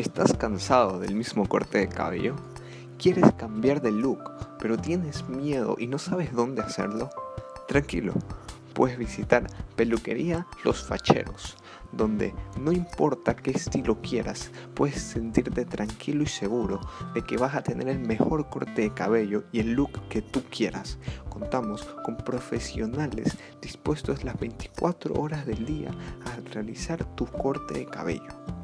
¿Estás cansado del mismo corte de cabello? ¿Quieres cambiar de look, pero tienes miedo y no sabes dónde hacerlo? Tranquilo, puedes visitar Peluquería Los Facheros, donde no importa qué estilo quieras, puedes sentirte tranquilo y seguro de que vas a tener el mejor corte de cabello y el look que tú quieras. Contamos con profesionales dispuestos las 24 horas del día a realizar tu corte de cabello.